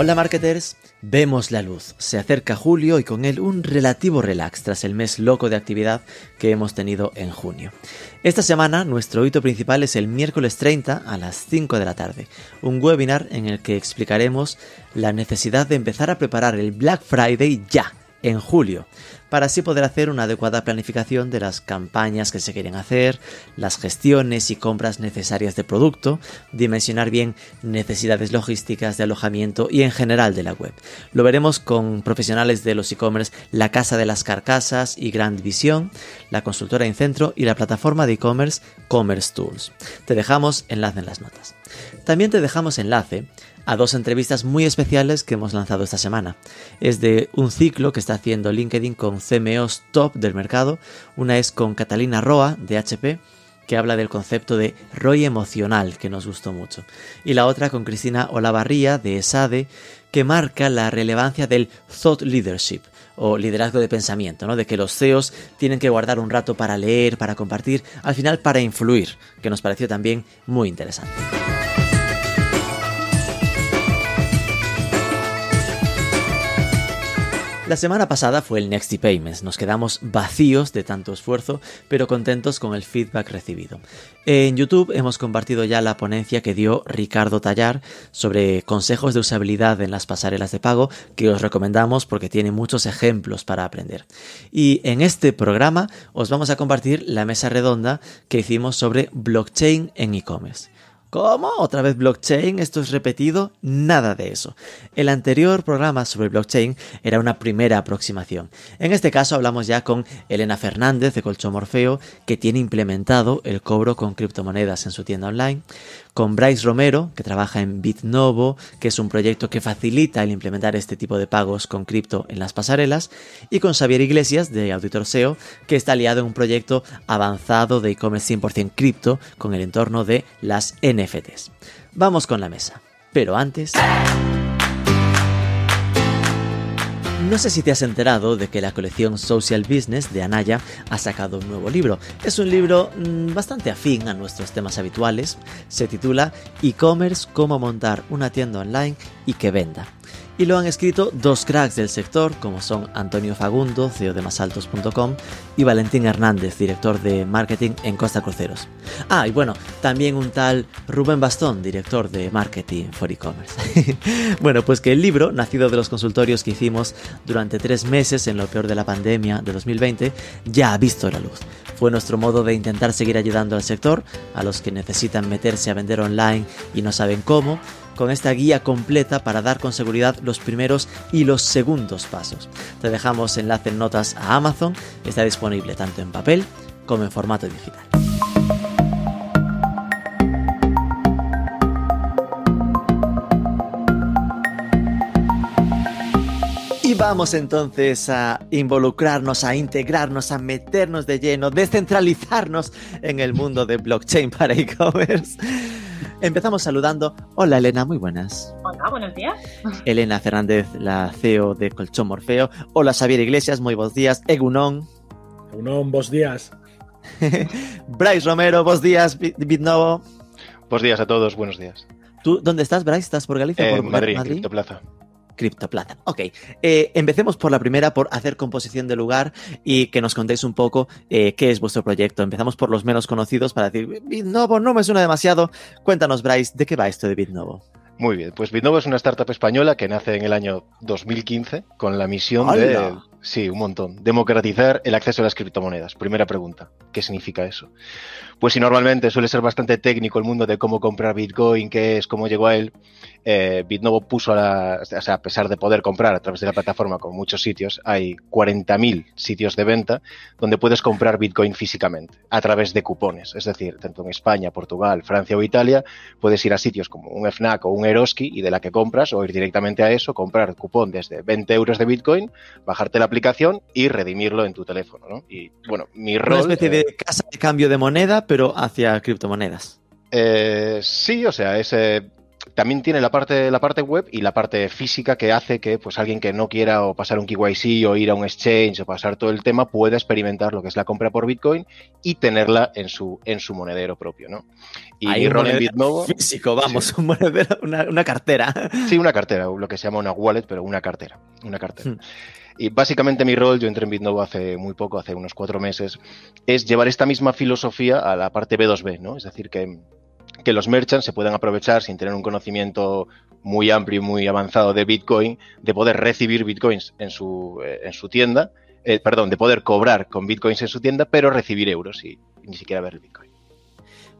Hola marketers, vemos la luz. Se acerca julio y con él un relativo relax tras el mes loco de actividad que hemos tenido en junio. Esta semana nuestro hito principal es el miércoles 30 a las 5 de la tarde, un webinar en el que explicaremos la necesidad de empezar a preparar el Black Friday ya, en julio para así poder hacer una adecuada planificación de las campañas que se quieren hacer, las gestiones y compras necesarias de producto, dimensionar bien necesidades logísticas de alojamiento y en general de la web. Lo veremos con profesionales de los e-commerce La Casa de las Carcasas y Grand Vision, la consultora Incentro y la plataforma de e-commerce Commerce Tools. Te dejamos enlace en las notas. También te dejamos enlace a dos entrevistas muy especiales que hemos lanzado esta semana. Es de un ciclo que está haciendo LinkedIn con CMOs top del mercado. Una es con Catalina Roa de HP que habla del concepto de ROI emocional, que nos gustó mucho. Y la otra con Cristina Olavarría de ESADE, que marca la relevancia del thought leadership, o liderazgo de pensamiento, ¿no? De que los CEOs tienen que guardar un rato para leer, para compartir, al final para influir, que nos pareció también muy interesante. La semana pasada fue el Nexty Payments, nos quedamos vacíos de tanto esfuerzo, pero contentos con el feedback recibido. En YouTube hemos compartido ya la ponencia que dio Ricardo Tallar sobre consejos de usabilidad en las pasarelas de pago, que os recomendamos porque tiene muchos ejemplos para aprender. Y en este programa os vamos a compartir la mesa redonda que hicimos sobre blockchain en e-commerce. ¿Cómo? ¿Otra vez blockchain? ¿Esto es repetido? Nada de eso. El anterior programa sobre blockchain era una primera aproximación. En este caso hablamos ya con Elena Fernández de Colchón Morfeo, que tiene implementado el cobro con criptomonedas en su tienda online, con Bryce Romero, que trabaja en BitNovo, que es un proyecto que facilita el implementar este tipo de pagos con cripto en las pasarelas, y con Xavier Iglesias de Auditor SEO, que está aliado en un proyecto avanzado de e-commerce 100% cripto con el entorno de las Vamos con la mesa. Pero antes... No sé si te has enterado de que la colección Social Business de Anaya ha sacado un nuevo libro. Es un libro mmm, bastante afín a nuestros temas habituales. Se titula E-commerce, cómo montar una tienda online y que venda y lo han escrito dos cracks del sector como son Antonio Fagundo, CEO de masaltos.com y Valentín Hernández, director de marketing en Costa Cruceros. Ah, y bueno, también un tal Rubén Bastón, director de marketing for e-commerce. bueno, pues que el libro, nacido de los consultorios que hicimos durante tres meses en lo peor de la pandemia de 2020, ya ha visto la luz. Fue nuestro modo de intentar seguir ayudando al sector, a los que necesitan meterse a vender online y no saben cómo, con esta guía completa para dar con seguridad los primeros y los segundos pasos. Te dejamos enlace en notas a Amazon, está disponible tanto en papel como en formato digital. Y vamos entonces a involucrarnos, a integrarnos, a meternos de lleno, descentralizarnos en el mundo de blockchain para e-commerce. Empezamos saludando. Hola Elena, muy buenas. Hola, buenos días. Elena Fernández, la CEO de Colchón Morfeo. Hola Xavier Iglesias, muy buenos días. Egunon. Egunon, buenos días. Bryce Romero, buenos días. Bitnovo. Buenos días a todos, buenos días. ¿Tú dónde estás, Bryce? ¿Estás por Galicia? Eh, por Madrid, Madrid? Criptoplaza. Criptoplata. Ok, eh, empecemos por la primera, por hacer composición de lugar y que nos contéis un poco eh, qué es vuestro proyecto. Empezamos por los menos conocidos para decir, Bitnovo no me suena demasiado. Cuéntanos, Bryce, ¿de qué va esto de Bitnovo? Muy bien, pues Bitnovo es una startup española que nace en el año 2015 con la misión de. Sí, un montón, democratizar el acceso a las criptomonedas. Primera pregunta, ¿qué significa eso? Pues si normalmente suele ser bastante técnico el mundo de cómo comprar Bitcoin, qué es, cómo llegó a él, eh, Bitnovo puso a la, o sea, a pesar de poder comprar a través de la plataforma con muchos sitios, hay 40.000 sitios de venta donde puedes comprar Bitcoin físicamente a través de cupones. Es decir, tanto en España, Portugal, Francia o Italia, puedes ir a sitios como un FNAC o un Eroski y de la que compras o ir directamente a eso, comprar cupón desde 20 euros de Bitcoin, bajarte la aplicación y redimirlo en tu teléfono. ¿no? Y bueno, mi Una rol... especie eh, de casa de cambio de moneda, pero hacia criptomonedas. Eh, sí, o sea, es, eh, también tiene la parte, la parte web y la parte física que hace que pues alguien que no quiera o pasar un KYC o ir a un exchange o pasar todo el tema pueda experimentar lo que es la compra por Bitcoin y tenerla en su, en su monedero propio, ¿no? Y Hay en Bitnovo... Físico, vamos, un monedero, una, cartera. Sí, una cartera, lo que se llama una wallet, pero una cartera, una cartera. Hmm. Y básicamente mi rol, yo entré en Bitnovo hace muy poco, hace unos cuatro meses, es llevar esta misma filosofía a la parte B2B, ¿no? Es decir, que que los merchants se puedan aprovechar sin tener un conocimiento muy amplio y muy avanzado de Bitcoin, de poder recibir Bitcoins en su, eh, en su tienda, eh, perdón, de poder cobrar con Bitcoins en su tienda, pero recibir euros y, ni siquiera ver el Bitcoin.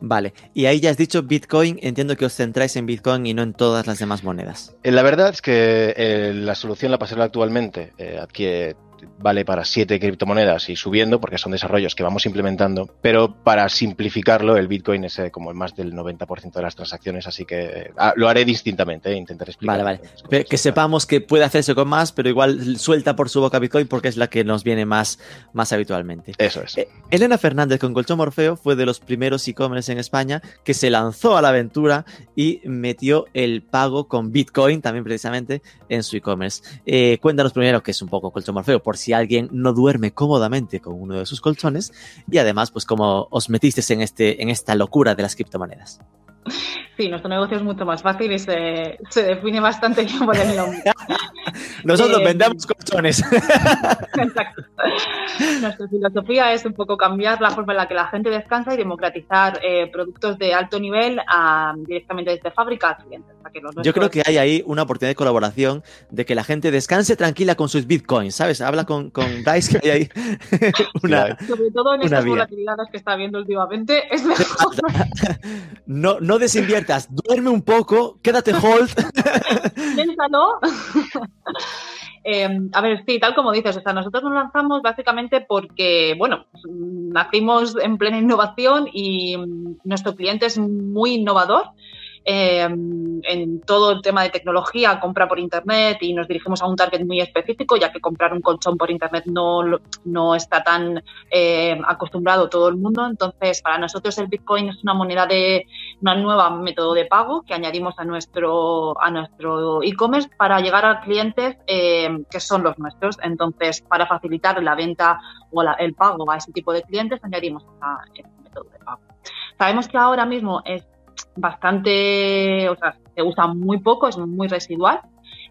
Vale, y ahí ya has dicho Bitcoin, entiendo que os centráis en Bitcoin y no en todas las demás monedas. La verdad es que la solución la pasarela actualmente adquiere vale para siete criptomonedas y subiendo, porque son desarrollos que vamos implementando, pero para simplificarlo, el Bitcoin es eh, como más del 90% de las transacciones, así que ah, lo haré distintamente, eh, intentaré explicar. Vale, vale. Que sepamos que puede hacerse con más, pero igual suelta por su boca Bitcoin porque es la que nos viene más, más habitualmente. Eso es. Eh, Elena Fernández con Colchón Morfeo fue de los primeros e-commerce en España que se lanzó a la aventura y metió el pago con Bitcoin, también precisamente, en su e-commerce. cuéntanos primero qué es un poco Colchón Morfeo por si alguien no duerme cómodamente con uno de sus colchones y además pues cómo os metisteis en, este, en esta locura de las criptomonedas. Sí, nuestro negocio es mucho más fácil y se, se define bastante bien por el nombre. Nosotros eh, vendemos colchones. Exacto. Nuestra filosofía es un poco cambiar la forma en la que la gente descansa y democratizar eh, productos de alto nivel a, directamente desde fábrica a clientes. Yo creo que hay ahí una oportunidad de colaboración de que la gente descanse tranquila con sus bitcoins, ¿sabes? Habla con, con Bryce que hay ahí una, Sobre todo en estas volatilidades que está viendo últimamente, es mejor. no, no desinviertas, duerme un poco, quédate hold. Piénsalo. Em, a ver, sí, tal como dices, o sea, nosotros nos lanzamos básicamente porque, bueno, nacimos en plena innovación y mm, nuestro cliente es muy innovador Em, en todo el tema de tecnología, compra por Internet y nos dirigimos a un target muy específico, ya que comprar un colchón por Internet no, no está tan eh, acostumbrado todo el mundo. Entonces, para nosotros el Bitcoin es una moneda de una nueva método de pago que añadimos a nuestro a nuestro e-commerce para llegar a clientes em, que son los nuestros. Entonces, para facilitar la venta o el pago a ese tipo de clientes, añadimos este método de pago. Sabemos que ahora mismo es bastante, o sea, se usa muy poco, es muy residual.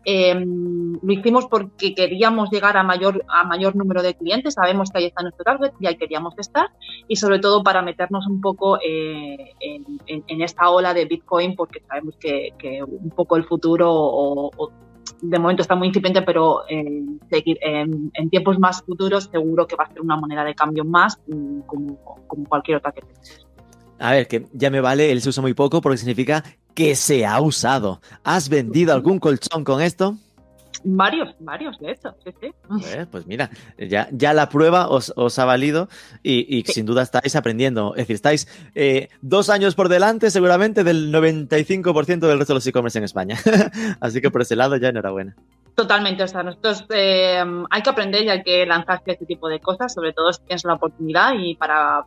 Em, lo hicimos porque queríamos llegar a mayor, a mayor número de clientes, sabemos que ahí está nuestro target y ahí queríamos estar, y sobre todo para meternos un poco eh, en, esta ola de Bitcoin, porque sabemos que, un poco el futuro o, de momento está muy incipiente, pero en, tiempos más futuros seguro que va a ser una moneda de cambio más mm, como, como cualquier otra que tenemos. A ver, que ya me vale, él se usa muy poco porque significa que se ha usado. ¿Has vendido algún colchón con esto? Varios, varios, de hecho, sí, sí. Pues, pues mira, ya, ya la prueba os, ha valido y, sin duda estáis aprendiendo. Es decir, estáis eh, dos años por delante seguramente del 95% del resto de los e-commerce en España. Así que por ese lado ya enhorabuena. Totalmente, o sea, nosotros eh, hay que aprender y hay que lanzarse este tipo de cosas, sobre todo si tienes la oportunidad y para,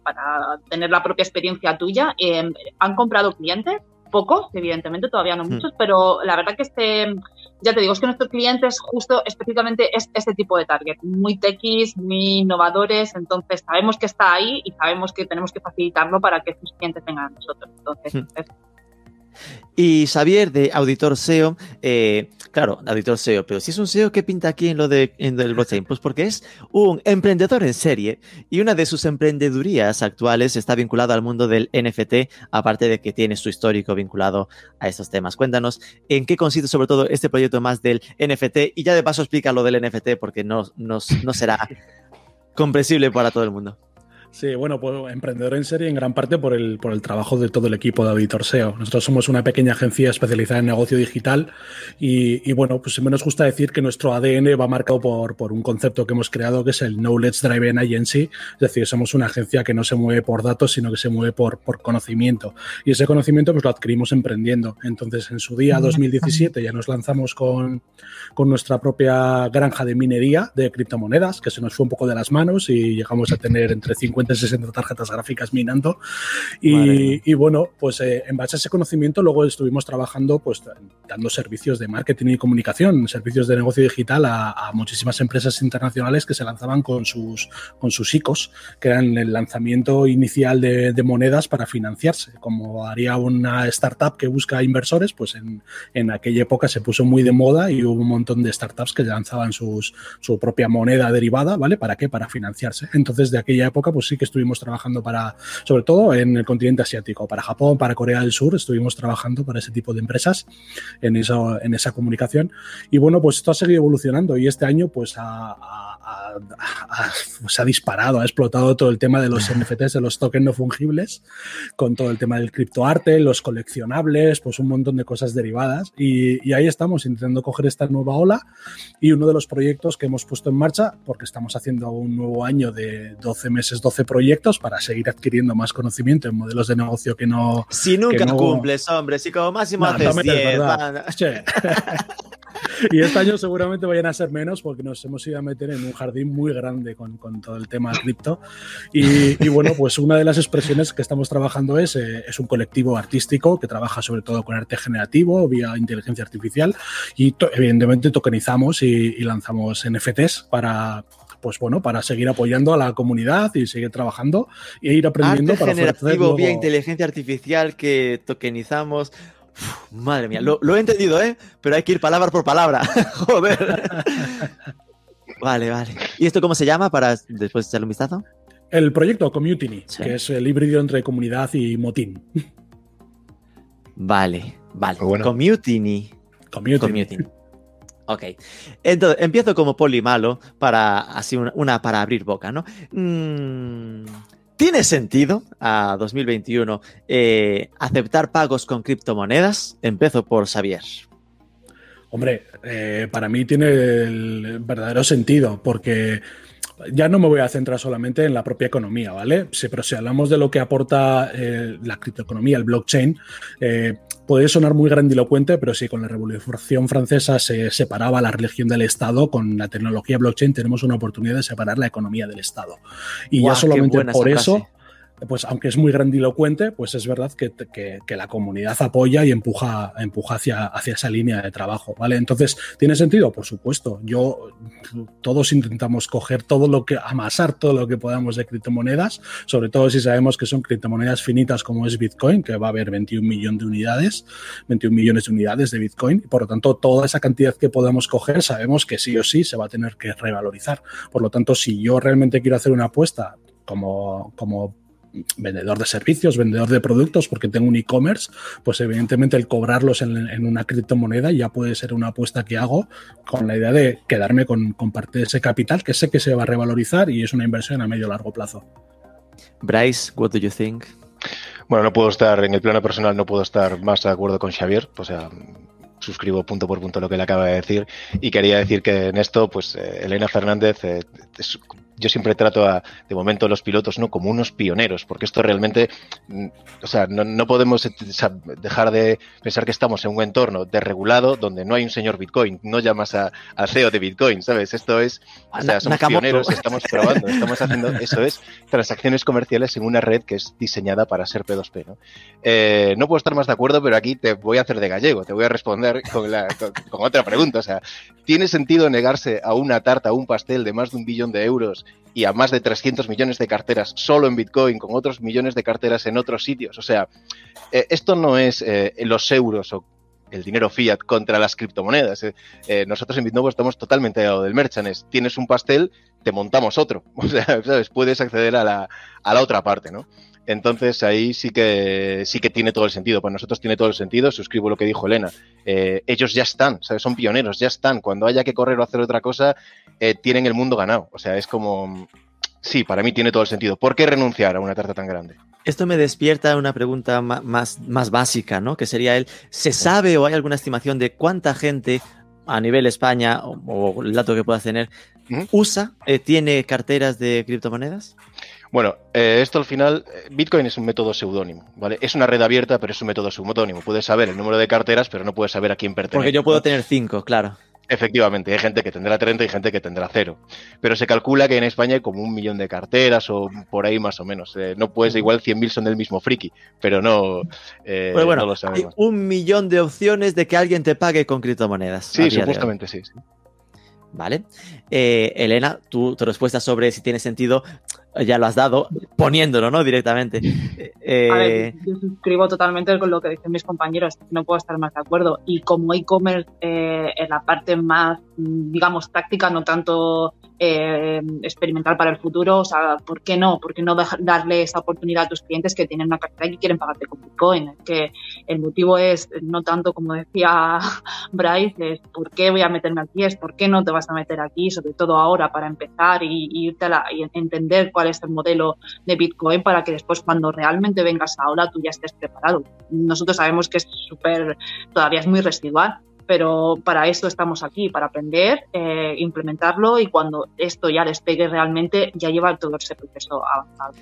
tener la propia experiencia tuya. Eh, han comprado clientes, pocos, evidentemente, todavía no muchos, pero la verdad que este, ya te digo, es que nuestros clientes justo específicamente es este tipo de target, muy techis, muy innovadores, entonces sabemos que está ahí y sabemos que tenemos que facilitarlo para que estos clientes tengan a nosotros. Entonces, es, y Xavier de Auditor SEO, eh, claro, Auditor SEO, pero si es un SEO, ¿qué pinta aquí en lo de en del blockchain? Pues porque es un emprendedor en serie y una de sus emprendedurías actuales está vinculada al mundo del NFT, aparte de que tiene su histórico vinculado a estos temas. Cuéntanos en qué consiste sobre todo este proyecto más del NFT y ya de paso explica lo del NFT porque no, no, no será comprensible para todo el mundo. Sí, bueno, pues emprendedor en serie en gran parte por el, por el trabajo de todo el equipo de Auditor SEO. Nosotros somos una pequeña agencia especializada en negocio digital y, y bueno, pues siempre nos gusta decir que nuestro ADN va marcado por, por, un concepto que hemos creado que es el Knowledge Driven Agency. Es decir, somos una agencia que no se mueve por datos, sino que se mueve por, por conocimiento. Y ese conocimiento pues lo adquirimos emprendiendo. Entonces, en su día 2017 ya nos lanzamos con, con nuestra propia granja de minería de criptomonedas, que se nos fue un poco de las manos y llegamos a tener entre 50 encuentre 60 tarjetas gráficas minando. Y, bueno, pues eh, en base a ese conocimiento luego estuvimos trabajando pues dando servicios de marketing y comunicación, servicios de negocio digital a, muchísimas empresas internacionales que se lanzaban con sus, con sus ICOs, que eran el lanzamiento inicial de, monedas para financiarse. Como haría una startup que busca inversores, pues en, en aquella época se puso muy de moda y hubo un montón de startups que lanzaban sus, su propia moneda derivada, ¿vale? ¿Para qué? Para financiarse. Entonces, de aquella época, pues sí que estuvimos trabajando para, sobre todo en el continente asiático, para Japón, para Corea del Sur, estuvimos trabajando para ese tipo de empresas en, eso, en esa comunicación. Y bueno, pues esto ha seguido evolucionando y este año, pues ha, se ha disparado, ha explotado todo el tema de los NFTs, de los tokens no fungibles, con todo el tema del criptoarte, los coleccionables, pues un montón de cosas derivadas. Y, y ahí estamos intentando coger esta nueva ola y uno de los proyectos que hemos puesto en marcha, porque estamos haciendo un nuevo año de 12 meses, 12 proyectos para seguir adquiriendo más conocimiento en modelos de negocio que no... Si nunca cumples, hombre, si como máximo haces 10. y este año seguramente vayan a ser menos porque nos hemos ido a meter en un jardín muy grande con, con todo el tema cripto. Y, y, bueno, pues una de las expresiones que estamos trabajando es, eh, es un colectivo artístico que trabaja sobre todo con arte generativo vía inteligencia artificial y evidentemente tokenizamos y, y lanzamos NFTs para, pues bueno, para seguir apoyando a la comunidad y seguir trabajando e ir aprendiendo Arte para generativo vía inteligencia artificial que tokenizamos madre mía, lo, he entendido, ¿eh? Pero hay que ir palabra por palabra. Joder. Vale, vale. ¿Y esto cómo se llama para después echarle un vistazo? El proyecto Community, que es el híbrido entre comunidad y motín. Vale, vale. Community. Community. Ok. Entonces, empiezo como poli malo para así una, para abrir boca, ¿no? Mmm ¿Tiene sentido a 2021 eh, aceptar pagos con criptomonedas? Empiezo por Xavier. Hombre, eh, para mí tiene el verdadero sentido, porque ya no me voy a centrar solamente en la propia economía, ¿vale? Sí, pero si hablamos de lo que aporta eh, la criptoeconomía, el blockchain, eh, puede sonar muy grandilocuente, pero si con la Revolución Francesa se separaba la religión del Estado, con la tecnología blockchain tenemos una oportunidad de separar la economía del Estado. Y ya solamente por eso pues aunque es muy grandilocuente, pues es verdad que, la comunidad apoya y empuja, empuja hacia, hacia, esa línea de trabajo, ¿vale? Entonces, ¿tiene sentido? Por supuesto. Yo, todos intentamos coger todo lo que, amasar todo lo que podamos de criptomonedas, sobre todo si sabemos que son criptomonedas finitas como es Bitcoin, que va a haber 21 millones de unidades, 21 millones de unidades de Bitcoin, y por lo tanto, toda esa cantidad que podamos coger, sabemos que sí o sí se va a tener que revalorizar. Por lo tanto, si yo realmente quiero hacer una apuesta como, como vendedor de servicios, vendedor de productos, porque tengo un e-commerce, pues evidentemente el cobrarlos en, una criptomoneda ya puede ser una apuesta que hago con la idea de quedarme con, parte de ese capital que sé que se va a revalorizar y es una inversión a medio largo plazo. Bryce, what do you think? Bueno, no puedo estar, en el plano personal no puedo estar más de acuerdo con Xavier, o sea, suscribo punto por punto lo que le acaba de decir y quería decir que en esto, pues eh, Elena Fernández eh, es yo siempre trato a, de momento a los pilotos no como unos pioneros, porque esto realmente, mm, o sea, no, podemos dejar de pensar que estamos en un entorno desregulado donde no hay un señor Bitcoin, no llamas a, al CEO de Bitcoin, ¿sabes? Esto es, o sea, somos pioneros, estamos probando, estamos haciendo, eso es, transacciones comerciales en una red que es diseñada para ser P2P, ¿no? Eh, no puedo estar más de acuerdo, pero aquí te voy a hacer de gallego, te voy a responder con, la, con, con otra pregunta, o sea, ¿tiene sentido negarse a una tarta, a un pastel de más de un billón de euros y a más de 300 millones de carteras solo en Bitcoin, con otros millones de carteras en otros sitios. O sea, eh, esto no es eh, los euros o el dinero fiat contra las criptomonedas. Eh, nosotros en Bitnovo estamos totalmente al lado del merchanes. Tienes un pastel, te montamos otro. O sea. Puedes acceder a la, a la otra parte, ¿no? Entonces ahí sí que sí que tiene todo el sentido. Para nosotros tiene todo el sentido. Suscribo lo que dijo Elena. ellos ya están, ¿sabes? son pioneros, ya están. Cuando haya que correr o hacer otra cosa, eh, tienen el mundo ganado. O sea, es como... Sí, para mí tiene todo el sentido. ¿Por qué renunciar a una tarta tan grande? Esto me despierta una pregunta más, más básica, ¿no? Que sería el, ¿se sabe o hay alguna estimación de cuánta gente a nivel España, o, el dato que puedas tener, usa, eh, tiene carteras de criptomonedas? Bueno, eh, esto al final, Bitcoin es un método seudónimo, ¿vale? Es una red abierta, pero es un método seudónimo. Puedes saber el número de carteras, pero no puedes saber a quién pertenece. Porque yo puedo tener cinco, claro. Efectivamente, hay gente que tendrá 30 y gente que tendrá cero. Pero se calcula que en España hay como un millón de carteras o por ahí más o menos. Eh, no puedes, igual 100.000 son del mismo friki, pero no, eh, Pues bueno, no lo hay sabemos. un millón de opciones de que alguien te pague con criptomonedas. Sí, supuestamente sí. sí. ¿Vale? Eh, Elena, tu, tu respuesta sobre si tiene sentido ya lo has dado poniéndolo, ¿no? Directamente. Eh, A ver, yo suscribo totalmente con lo que dicen mis compañeros, no puedo estar más de acuerdo. Y como e-commerce, eh, en la parte más, mm, digamos, táctica, no tanto eh, experimental para el futuro, o sea, ¿por qué no? ¿Por qué no darle esa oportunidad a tus clientes que tienen una cartera y quieren pagarte con Bitcoin? Que el motivo es no tanto, como decía Bryce, es ¿por qué voy a meterme aquí? Es ¿por qué no te vas a meter aquí? Sobre todo ahora, para empezar y, a entender cuál es el modelo de Bitcoin para que después cuando realmente vengas ahora tú ya estés preparado. Nosotros sabemos que es súper, todavía es muy residual, pero para esto estamos aquí, para aprender, eh, implementarlo y cuando esto ya despegue realmente ya lleva todo ese proceso avanzado.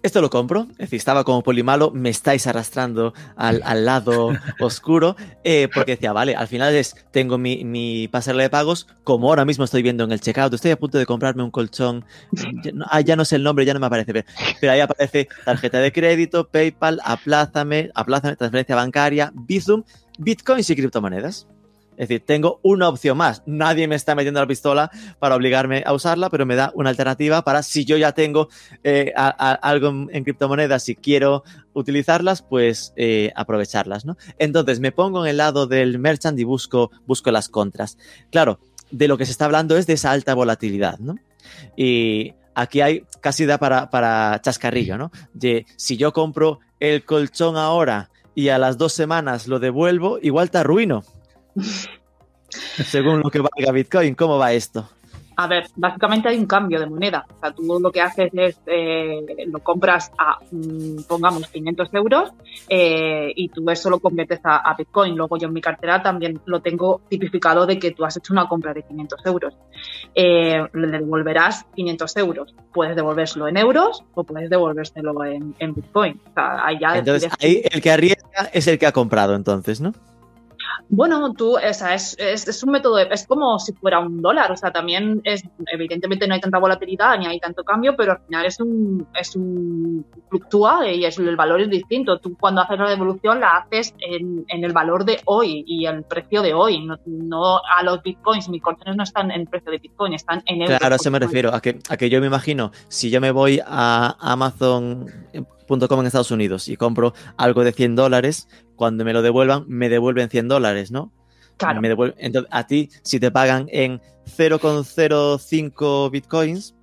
Esto lo compro, es decir, estaba como polimalo, me estáis arrastrando al, al lado oscuro, eh, porque decía, vale, al final es, tengo mi, mi pasarela de pagos, como ahora mismo estoy viendo en el checkout, estoy a punto de comprarme un colchón, ya no, ah, ya no sé el nombre, ya no me aparece, pero, pero ahí aparece tarjeta de crédito, PayPal, aplázame, aplázame, transferencia bancaria, Bizum, Bitcoins y criptomonedas. Es decir, tengo una opción más. Nadie me está metiendo la pistola para obligarme a usarla, pero me da una alternativa para si yo ya tengo eh, algo en, criptomonedas, si quiero utilizarlas, pues eh, aprovecharlas, ¿no? Entonces me pongo en el lado del merchant y busco, busco las contras. Claro, de lo que se está hablando es de esa alta volatilidad, ¿no? Y aquí hay casi da para, para chascarrillo, ¿no? De si yo compro el colchón ahora y a las dos semanas lo devuelvo, igual te arruino. Según lo que valga Bitcoin, ¿cómo va esto? A ver, básicamente hay un cambio de moneda. O sea, tú lo que haces es, eh, lo compras a, mm, pongamos, 500 euros eh, y tú eso lo conviertes a, a Bitcoin. Luego yo en mi cartera también lo tengo tipificado de que tú has hecho una compra de 500 euros. Eh, le devolverás 500 euros. Puedes devolvérselo en euros o puedes devolvérselo en, en Bitcoin. O sea, ahí ya Entonces, ahí el que arriesga es el que ha comprado, entonces, ¿no? Bueno, tú, o sea, es, es, es un método, de- es como si fuera un dólar, o sea, también es, evidentemente no hay tanta volatilidad ni hay tanto cambio, pero al final es un, es un, fluctúa y es, el valor es distinto. Tú cuando haces la devolución la haces en, en el valor de hoy y el precio de hoy, no, no a los bitcoins, mis colchones no están en el precio de bitcoin, están en euros. Claro, a eso me refiero, a que, a que yo me imagino, si yo me voy a Amazon.com en Estados Unidos y compro algo de 100 dólares, cuando me lo devuelvan, me devuelven 100 dólares, ¿no? Claro. Me devuelven- entonces, a ti, si te pagan en 0,05 bitcoins,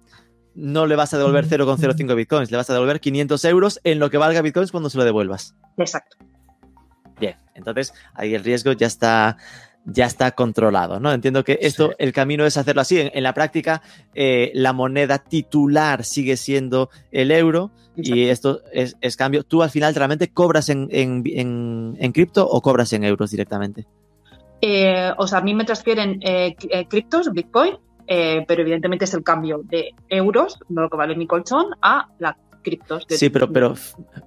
no le vas a devolver 0,05 bitcoins, le vas a devolver 500 euros en lo que valga bitcoins cuando se lo devuelvas. Exacto. Bien, entonces ahí el riesgo ya está, ya está controlado, ¿no? Entiendo que esto, el camino es hacerlo así. En, en la práctica, eh, la moneda titular sigue siendo el euro y esto es, es cambio. ¿Tú al final realmente cobras en, en, en- en cripto o cobras en euros directamente? Eh, o sea, a mí me transfieren eh, cri- criptos, Bitcoin, eh, pero evidentemente es el cambio de euros, no lo que vale mi colchón, a las criptos. de- Sí, pero, pero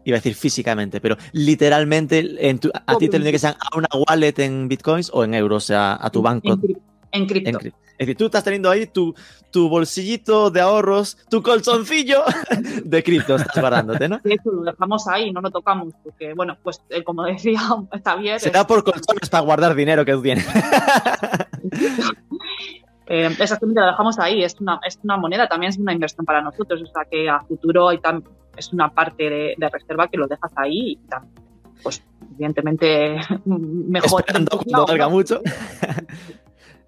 iba a decir físicamente, pero literalmente en tu- a ti te tiene que ser a una wallet en bitcoins o en euros, o sea, a tu banco. En, cri- en cripto. en cri- es decir, tú estás teniendo ahí tu, tu bolsillito de ahorros, tu colzoncillo de cripto, estás guardándote, ¿no? Hecho, lo dejamos ahí, no lo tocamos, porque, bueno, pues eh, como decía Javier, Será por colchones para guardar dinero que tú tienes. eh, exactamente lo dejamos ahí, es una, es una moneda, también es una inversión para nosotros, o sea que a futuro hay tam- es una parte de, de reserva que lo dejas ahí y pues evidentemente mejor. Esperando cuando valga mucho.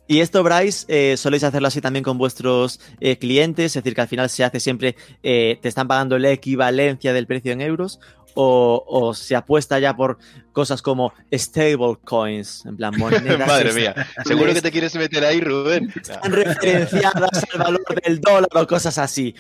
Y esto, Bryce, eh, soléis hacerlo así también con vuestros eh, clientes, es decir, que al final se hace siempre, eh, te están pagando la equivalencia del precio en euros, o, o se apuesta ya por cosas como stable coins, en plan monedas Madre mía, seguro que te quieres meter ahí, Rubén. están referenciadas al valor del dólar o cosas así.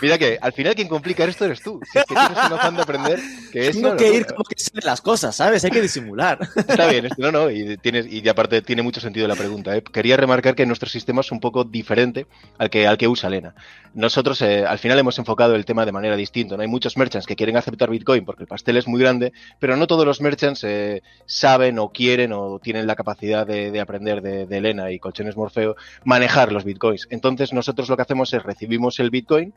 Mira que al final quien complica esto eres tú. Si es que tienes un afán de aprender que. Tengo que ir como que se las cosas, ¿sabes? Hay que disimular. Está bien, no, no, y, tienes, y aparte tiene mucho sentido la pregunta. ¿eh? Quería remarcar que nuestro sistema es un poco diferente al que, al que usa Elena. Nosotros eh, al final hemos enfocado el tema de manera distinta. ¿no? Hay muchos merchants que quieren aceptar Bitcoin porque el pastel es muy grande, pero no todos los merchants eh, saben o quieren o tienen la capacidad de, aprender de, de Elena y Colchones Morfeo manejar los Bitcoins. Entonces nosotros lo que hacemos es recibimos el Bitcoin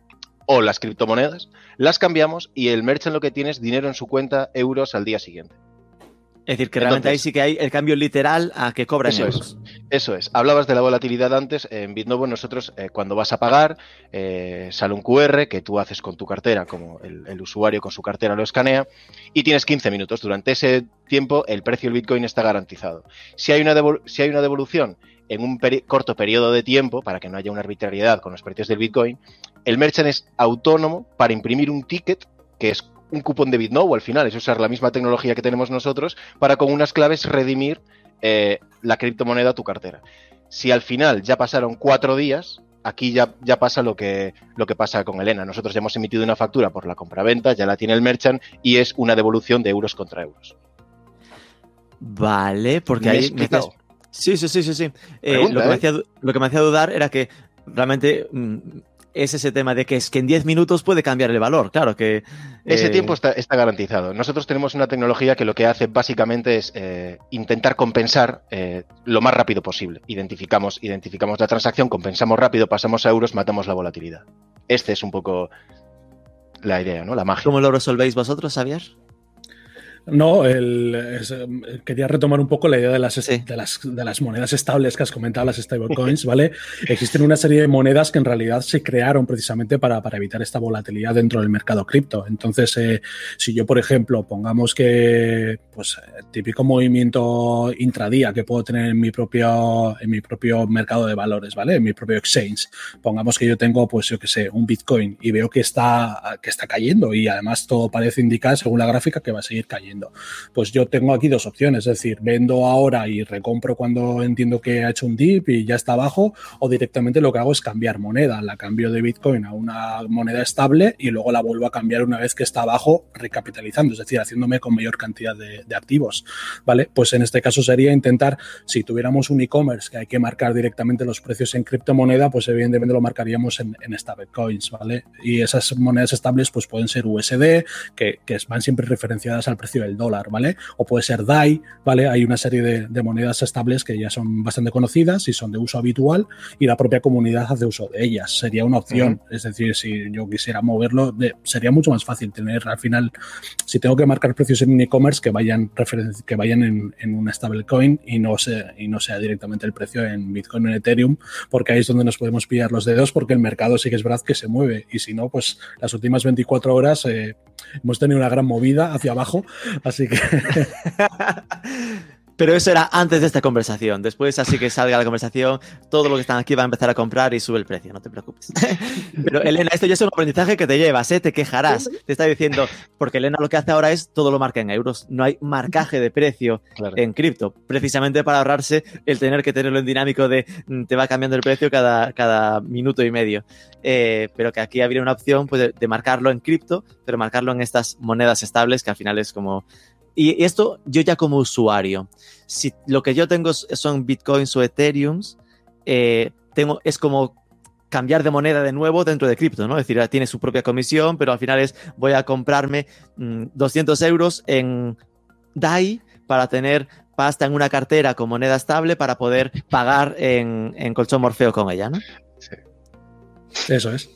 o las criptomonedas, las cambiamos y el merchant lo que tiene es dinero en su cuenta, euros al día siguiente. Es decir, que realmente ahí sí que hay el cambio literal a que cobran eso euros. Es, eso es. Hablabas de la volatilidad antes. En Bitnovo nosotros, eh, cuando vas a pagar, eh, sale un QR que tú haces con tu cartera, como el, usuario con su cartera lo escanea, y tienes 15 minutos. Durante ese tiempo el precio del Bitcoin está garantizado. Si hay una, si hay una devolución en un corto periodo de tiempo, para que no haya una arbitrariedad con los precios del Bitcoin, el merchant es autónomo para imprimir un ticket, que es un cupón de BitNow al final, es usar la misma tecnología que tenemos nosotros para con unas claves redimir eh, la criptomoneda a tu cartera. Si al final ya pasaron cuatro días, aquí ya, ya pasa lo que, lo que pasa con Elena. Nosotros ya hemos emitido una factura por la compraventa, ya la tiene el merchant y es una devolución de euros contra euros. Vale, porque ahí me Sí, sí, sí, sí, sí. Eh, lo, que me ¿eh? hacía, lo, que me hacía, dudar era que realmente mm, es ese tema de que es que en 10 minutos puede cambiar el valor, claro que... Ese eh, tiempo está, garantizado. Nosotros tenemos una tecnología que lo que hace básicamente es intentar compensar lo más rápido posible. Identificamos, identificamos la transacción, compensamos rápido, pasamos a euros, matamos la volatilidad. Este es un poco la idea, ¿no? La magia. ¿Cómo lo resolvéis vosotros, Javier? No, el, quería retomar un poco la idea de las, de, las, de las, monedas estables que has comentado, las stablecoins, ¿vale? Existen una serie de monedas que en realidad se crearon precisamente para, para evitar esta volatilidad dentro del mercado cripto. Entonces, eh, si yo, por ejemplo, pongamos que, pues, típico movimiento intradía que puedo tener en mi propio, en mi propio mercado de valores, ¿vale? En mi propio exchange. Pongamos que yo tengo, pues, yo qué sé, un Bitcoin y veo que está, que está cayendo y además todo parece indicar, según la gráfica, que va a seguir cayendo. Pues yo tengo aquí dos opciones, es decir, vendo ahora y recompro cuando entiendo que ha hecho un dip y ya está abajo, o directamente lo que hago es cambiar moneda, la cambio de Bitcoin a una moneda estable y luego la vuelvo a cambiar una vez que está abajo, recapitalizando, es decir, haciéndome con mayor cantidad de, activos, ¿vale? Pues en este caso sería intentar, si tuviéramos un e-commerce que hay que marcar directamente los precios en criptomoneda, pues evidentemente lo marcaríamos en, en stablecoins, ¿vale? Y esas monedas estables pues pueden ser USD, que, que van siempre referenciadas al precio el dólar, ¿vale? O puede ser DAI, ¿vale? Hay una serie de, monedas estables que ya son bastante conocidas y son de uso habitual y la propia comunidad hace uso de ellas. Sería una opción. Es decir, si yo quisiera moverlo, sería mucho más fácil tener al final, si tengo que marcar precios en e-commerce, que vayan, que vayan en, en una stablecoin y no, sea, y no sea directamente el precio en Bitcoin o en Ethereum, porque ahí es donde nos podemos pillar los dedos, porque el mercado sí que es verdad que se mueve y si no, pues las últimas 24 horas eh, hemos tenido una gran movida hacia abajo Así que. Pero eso era antes de esta conversación. Después, así que salga la conversación, todo lo que están aquí va a empezar a comprar y sube el precio, no te preocupes. Pero Elena, esto ya es un aprendizaje que te llevas, ¿eh? te quejarás. Te está diciendo, porque Elena lo que hace ahora es todo lo marca en euros. No hay marcaje de precio en cripto, precisamente para ahorrarse el tener que tenerlo en dinámico de mm, te va cambiando el precio cada, cada minuto y medio. Eh, pero que aquí habría una opción pues, de marcarlo en cripto, pero marcarlo en estas monedas estables que al final es como y esto yo ya como usuario, si lo que yo tengo son bitcoins o ethereums, eh, tengo, es como cambiar de moneda de nuevo dentro de cripto, ¿no? Es decir, tiene su propia comisión, pero al final es voy a comprarme 200 mm, euros en DAI para tener pasta en una cartera con moneda estable para poder pagar en, en colchón Morfeo con ella, ¿no? Sí. Eso es.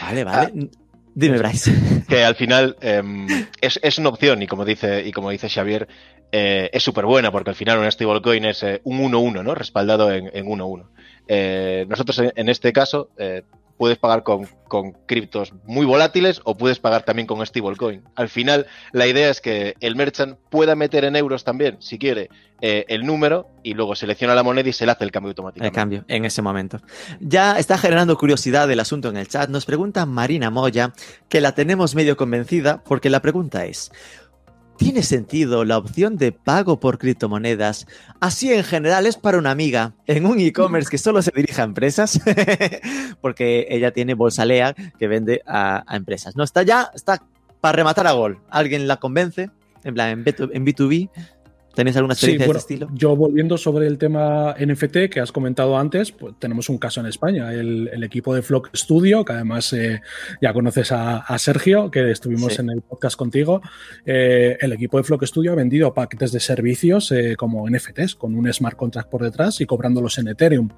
Vale, vale. Ah, Dime, Bryce. Que al final em, es, una opción y como dice, y como dice Xavier, eh, es súper buena porque al final un stablecoin es eh, un 1-1, ¿no? Respaldado en 1-1. Eh, nosotros en, este caso puedes pagar con, criptos muy volátiles o puedes pagar también con stablecoin. Al final, la idea es que el merchant pueda meter en euros también, si quiere, eh, el número y luego selecciona la moneda y se le hace el cambio automático. El cambio, en ese momento. Ya está generando curiosidad el asunto en el chat. Nos pregunta Marina Moya, que la tenemos medio convencida, porque la pregunta es. ¿Tiene sentido la opción de pago por criptomonedas? Así en general es para una amiga en un e-commerce que solo se dirige a empresas, porque ella tiene Bolsalea que vende a, empresas. No, está ya, está para rematar a gol. ¿Alguien la convence? En plan, en, B2, en B2B, ¿Tenéis alguna experiencia sí, bueno, de este estilo? Yo volviendo sobre el tema NFT que has comentado antes, pues tenemos un caso en España, el, el equipo de Flock Studio, que además eh, ya conoces a, a, Sergio, que estuvimos sí. en el podcast contigo. Eh, el equipo de Flock Studio ha vendido paquetes de servicios eh, como NFTs, con un smart contract por detrás y cobrándolos en Ethereum.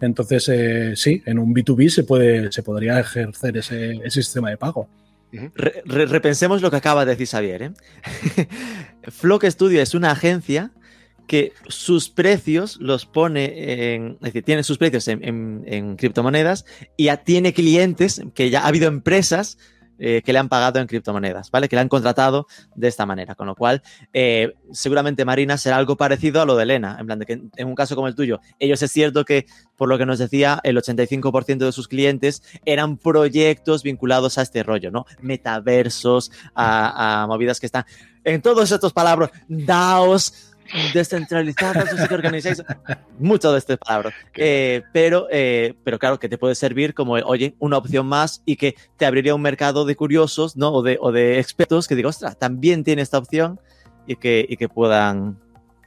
Entonces, sí, en un B2B se, puede, se podría ejercer ese, ese sistema de pago. Re, re, repensemos lo que acaba de decir Xavier. ¿eh? Flock Studio es una agencia que sus precios los pone en, es decir, tiene sus precios en, en, en criptomonedas y ya tiene clientes que ya ha habido empresas eh, que le han pagado en criptomonedas, ¿vale? Que le han contratado de esta manera. Con lo cual, eh, seguramente Marina será algo parecido a lo de Elena. En plan, de que en un caso como el tuyo, ellos es cierto que, por lo que nos decía, el 85% de sus clientes eran proyectos vinculados a este rollo, ¿no? Metaversos, a, a movidas que están en todos estos palabras, DAOs, descentralizadas, organizadas, mucho de estas palabras. Eh, pero, eh, pero claro, que te puede servir como, oye, una opción más y que te abriría un mercado de curiosos, ¿no? O de, o de expertos que digo, ostras, también tiene esta opción y que, y que puedan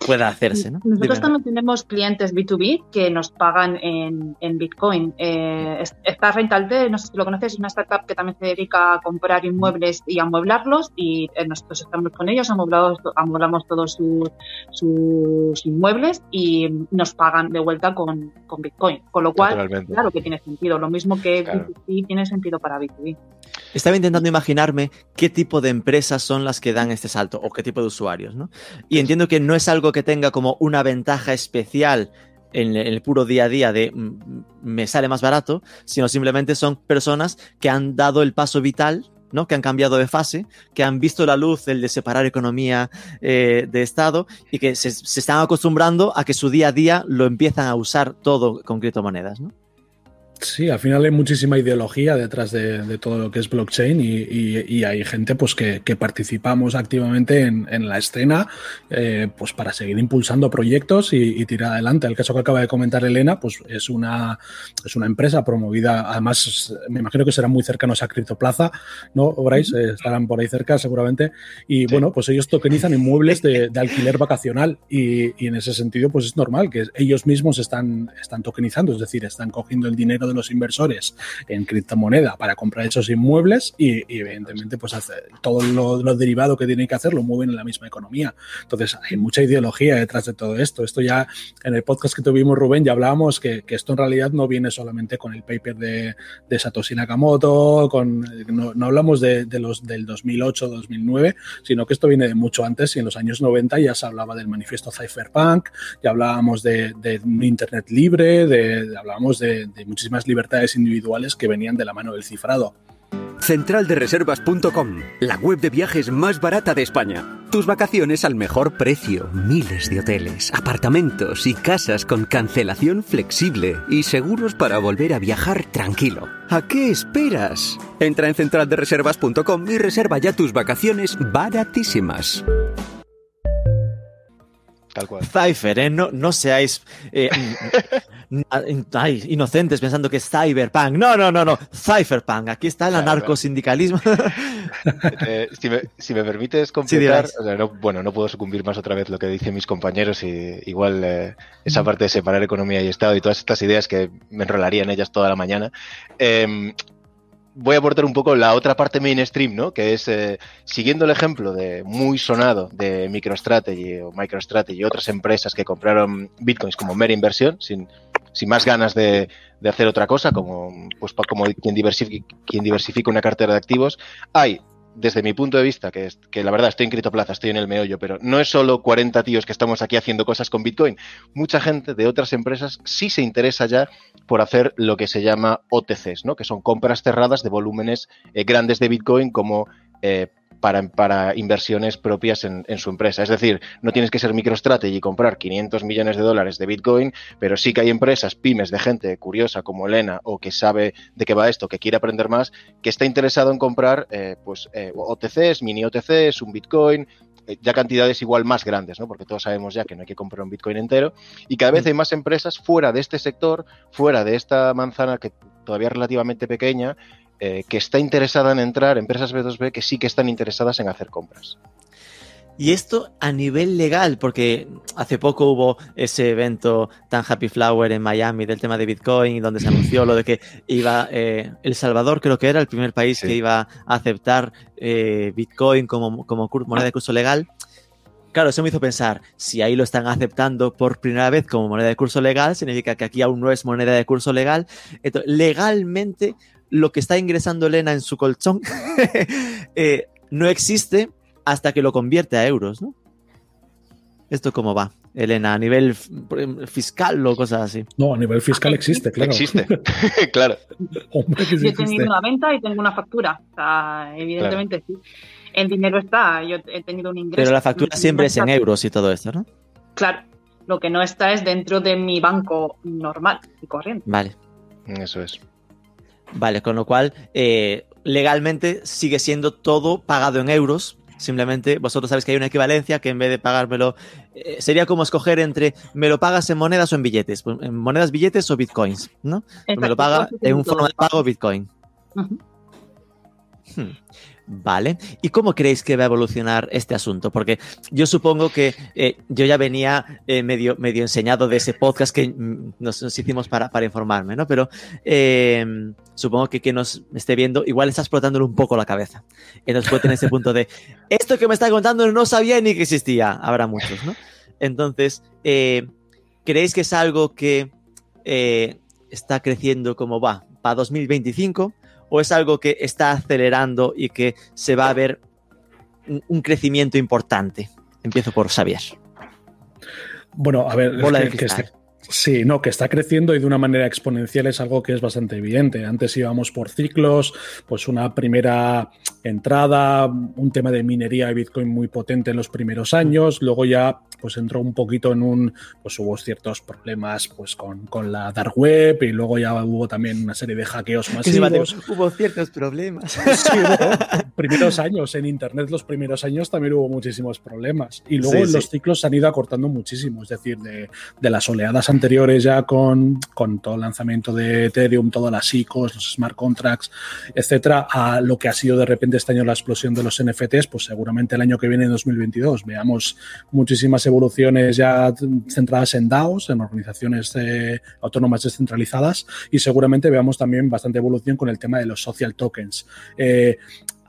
pueda hacerse. ¿no? Nosotros Dime. también tenemos clientes B2B que nos pagan en, en Bitcoin. Eh, está Rentalde, no sé si lo conoces, es una startup que también se dedica a comprar inmuebles y amueblarlos y eh, nosotros estamos con ellos, amueblamos, amueblamos todos sus, sus inmuebles y nos pagan de vuelta con, con Bitcoin. Con lo cual, claro que tiene sentido. Lo mismo que claro. B2C tiene sentido para B2B. Estaba intentando imaginarme qué tipo de empresas son las que dan este salto o qué tipo de usuarios, ¿no? Y entiendo que no es algo que tenga como una ventaja especial en el puro día a día de me sale más barato, sino simplemente son personas que han dado el paso vital, ¿no? Que han cambiado de fase, que han visto la luz el de separar economía eh, de Estado y que se, se, están acostumbrando a que su día a día lo empiezan a usar todo con criptomonedas, ¿no? Sí, al final hay muchísima ideología detrás de, de todo lo que es blockchain y, y, y hay gente pues, que, que participamos activamente en, en la escena eh, pues, para seguir impulsando proyectos y, y, tirar adelante. El caso que acaba de comentar Elena pues, es, una, es una empresa promovida, además me imagino que serán muy cercanos a Criptoplaza, ¿no, Bryce? Eh, estarán por ahí cerca seguramente. Y sí. bueno, pues ellos tokenizan inmuebles de, de alquiler vacacional y, en ese sentido pues es normal que ellos mismos están, están tokenizando, es decir, están cogiendo el dinero de los inversores en criptomoneda para comprar esos inmuebles y, y evidentemente pues hace, todo lo, lo, derivado que tienen que hacer lo mueven en la misma economía. Entonces hay mucha ideología detrás de todo esto. Esto ya en el podcast que tuvimos Rubén ya hablábamos que, que esto en realidad no viene solamente con el paper de, de Satoshi Nakamoto, con, no, no hablamos de, de, los del 2008-2009, sino que esto viene de mucho antes y en los años 90 ya se hablaba del manifiesto Cypherpunk, ya hablábamos de, de Internet libre, de, hablábamos de, de muchísimas libertades individuales que venían de la mano del cifrado. Centraldereservas.com, la web de viajes más barata de España. Tus vacaciones al mejor precio. Miles de hoteles, apartamentos y casas con cancelación flexible y seguros para volver a viajar tranquilo. ¿A qué esperas? Entra en centraldereservas.com y reserva ya tus vacaciones baratísimas. Tal cual. Cypher, ¿eh? No, no seáis eh, ay, inocentes pensando que es Cyberpunk. No, no, no, no. Cypherpunk. Aquí está el anarcosindicalismo. eh, si, me, si, me, permites completar, sí, o sea, no, bueno, no puedo sucumbir más otra vez lo que dicen mis compañeros y igual eh, esa parte de separar economía y Estado y todas estas ideas que me enrolaría en ellas toda la mañana. Eh, voy a aportar un poco la otra parte mainstream, ¿no? Que es, eh, siguiendo el ejemplo de muy sonado de MicroStrategy o MicroStrategy y otras empresas que compraron bitcoins como mera inversión, sin, sin más ganas de, hacer otra cosa, como, pues, como quien, diversifica, quien diversifica una cartera de activos, hay desde mi punto de vista, que, es, que la verdad estoy en Criptoplaza, estoy en el meollo, pero no es solo 40 tíos que estamos aquí haciendo cosas con Bitcoin. Mucha gente de otras empresas sí se interesa ya por hacer lo que se llama OTCs, ¿no? que son compras cerradas de volúmenes eh, grandes de Bitcoin como eh, para, para, inversiones propias en, en, su empresa. Es decir, no tienes que ser MicroStrategy y comprar 500 millones de dólares de Bitcoin, pero sí que hay empresas, pymes de gente curiosa como Elena o que sabe de qué va esto, que quiere aprender más, que está interesado en comprar eh, pues, eh, OTCs, mini OTCs, un Bitcoin, eh, ya cantidades igual más grandes, ¿no? Porque todos sabemos ya que no hay que comprar un Bitcoin entero y cada vez hay más empresas fuera de este sector, fuera de esta manzana que todavía es relativamente pequeña, eh, que está interesada en entrar, empresas B2B que sí que están interesadas en hacer compras. Y esto a nivel legal, porque hace poco hubo ese evento tan Happy Flower en Miami del tema de Bitcoin, donde se anunció lo de que iba eh, El Salvador, creo que era el primer país Sí. que iba a aceptar eh, Bitcoin como, como moneda de curso legal. Claro, eso me hizo pensar, si ahí lo están aceptando por primera vez como moneda de curso legal, significa que aquí aún no es moneda de curso legal. Entonces, legalmente, lo que está ingresando Elena en su colchón eh, no existe hasta que lo convierte a euros, ¿no? ¿Esto cómo va, Elena? ¿A nivel fiscal o cosas así? No, a nivel fiscal existe, claro. Existe, claro. Hombre, que sí Yo he tenido una venta y tengo una factura. O sea, evidentemente sí. El dinero está, yo he tenido un ingreso. Pero la factura siempre es en euros y todo esto, ¿no? Claro. Lo que no está es dentro de mi banco normal y corriente. Vale, Eso es. Vale, con lo cual eh, legalmente sigue siendo todo pagado en euros. Simplemente vosotros sabéis que hay una equivalencia que en vez de pagármelo, eh, sería como escoger entre me lo pagas en monedas o en billetes, Pues, en monedas, billetes o bitcoins, ¿no? me lo paga en un forma de pago Bitcoin. Ujú. Hmm. Vale. ¿Y cómo creéis que va a evolucionar este asunto? Porque yo supongo que eh, yo ya venía eh, medio, medio enseñado de ese podcast que mm, nos, hicimos para, informarme, ¿no? Pero eh, supongo que quien nos esté viendo igual está explotándole un poco la cabeza. Entonces puede tener ese punto de, esto que me está contando no sabía ni que existía. Habrá muchos, ¿no? Entonces, eh, ¿creéis que es algo que está creciendo como va para 2025? ¿O es algo que está acelerando y que se va a ver un, crecimiento importante? Empiezo por Xavier. Bueno, a ver, Bola que- de sí, no, que está creciendo y de una manera exponencial es algo que es bastante evidente. Antes íbamos por ciclos, pues una primera entrada, un tema de minería de Bitcoin muy potente en los primeros años, luego ya pues entró un poquito en un, pues hubo ciertos problemas pues con, con la dark web y luego ya hubo también una serie de hackeos masivos. Hubo ciertos problemas. Sí, hubo primeros años en Internet, los primeros años también hubo muchísimos problemas. Y luego Sí, los sí. ciclos se han ido acortando muchísimo. Es decir, de, de las oleadas anteriores ya con, con todo el lanzamiento de Ethereum, todas las ICOs, los smart contracts, etcétera, a lo que ha sido de repente este año la explosión de los NFTs, pues seguramente el año que viene, en 2022, veamos muchísimas evoluciones ya centradas en DAOs, en organizaciones eh, autónomas descentralizadas, y seguramente veamos también bastante evolución con el tema de los social tokens. Eh,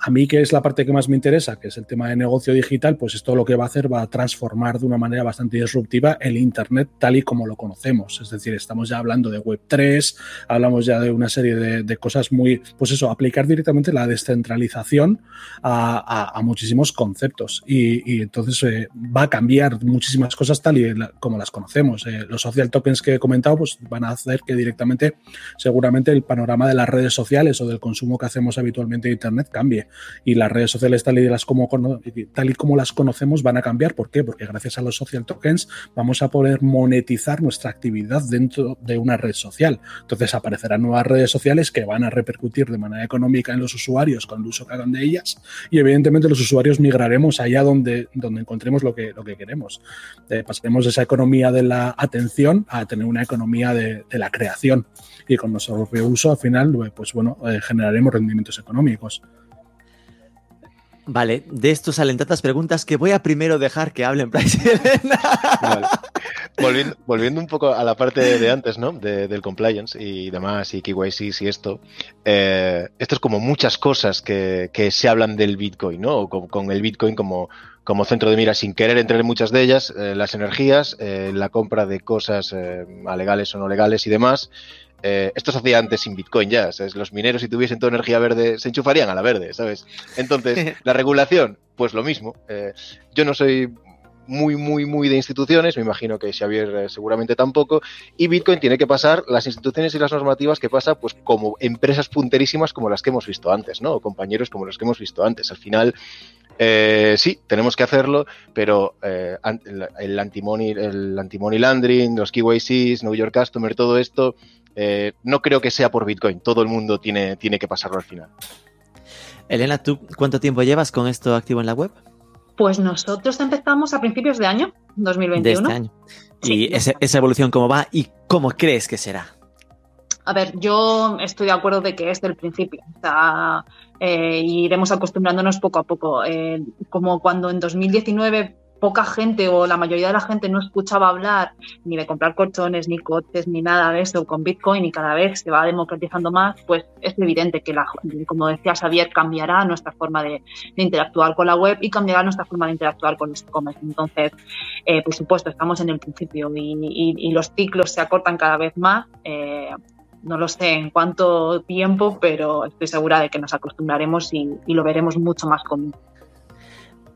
a mí, que es la parte que más me interesa, que es el tema de negocio digital, pues esto lo que va a hacer va a transformar de una manera bastante disruptiva el Internet tal y como lo conocemos. Es decir, estamos ya hablando de Web3, hablamos ya de una serie de, cosas muy, pues eso, aplicar directamente la descentralización a, muchísimos conceptos. Y, y entonces eh, va a cambiar muchísimas cosas tal y la- como las conocemos. Eh, los social tokens que he comentado, pues van a hacer que directamente, seguramente, el panorama de las redes sociales o del consumo que hacemos habitualmente de Internet cambie y las redes sociales tal y, las como, tal y como las conocemos van a cambiar. ¿Por qué? Porque gracias a los social tokens vamos a poder monetizar nuestra actividad dentro de una red social. Entonces aparecerán nuevas redes sociales que van a repercutir de manera económica en los usuarios con el uso que hagan de ellas y evidentemente los usuarios migraremos allá donde, donde encontremos lo que, lo que queremos. Eh, pasaremos de esa economía de la atención a tener una economía de, de la creación y con nuestro propio uso al final pues bueno eh, generaremos rendimientos económicos. Vale, de esto salen tantas preguntas que voy a primero dejar que hablen Elena. Vale. Volviendo, volviendo un poco a la parte de, de antes, ¿no? De- del compliance y demás, y KYC y esto. eh, esto es como muchas cosas que, que se hablan del Bitcoin, ¿no? O con, con el Bitcoin como, como centro de mira, sin querer entrar en muchas de ellas, eh, las energías, eh, la compra de cosas eh, alegales o no legales y demás. Eh, esto se hacía antes sin Bitcoin ya, ¿sabes? Los mineros si tuviesen toda energía verde se enchufarían a la verde, ¿sabes? Entonces, la regulación, pues lo mismo. Eh, yo no soy muy, muy, muy de instituciones, me imagino que Xavier eh, seguramente tampoco, y Bitcoin tiene que pasar las instituciones y las normativas que pasa pues como empresas punterísimas como las que hemos visto antes, ¿no? O compañeros como los que hemos visto antes. Al final, eh, sí, tenemos que hacerlo, pero eh, el, anti-money el anti-money laundering, los KYCs, Know Your Customer, todo esto, eh, no creo que sea por Bitcoin. Todo el mundo tiene, tiene que pasarlo al final. Elena, ¿tú cuánto tiempo llevas con esto activo en la web? Pues nosotros empezamos a principios de año, 2021. De este año. ¿Y esa, esa evolución cómo va y cómo crees que será? A ver, yo estoy de acuerdo de que es del principio. O sea, eh, iremos acostumbrándonos poco a poco. Eh, como cuando en 2019 poca gente o la mayoría de la gente no escuchaba hablar ni de comprar colchones, ni coches, ni nada de eso con Bitcoin y cada vez se va democratizando más, pues es evidente que, la, como decía Xavier, cambiará nuestra forma de, interactuar con la web y cambiará nuestra forma de interactuar con los e-commerce. Entonces, eh, por supuesto, estamos en el principio y, los ciclos se acortan cada vez más. Eh, no lo sé en cuánto tiempo, pero estoy segura de que nos acostumbraremos y, y lo veremos mucho más común.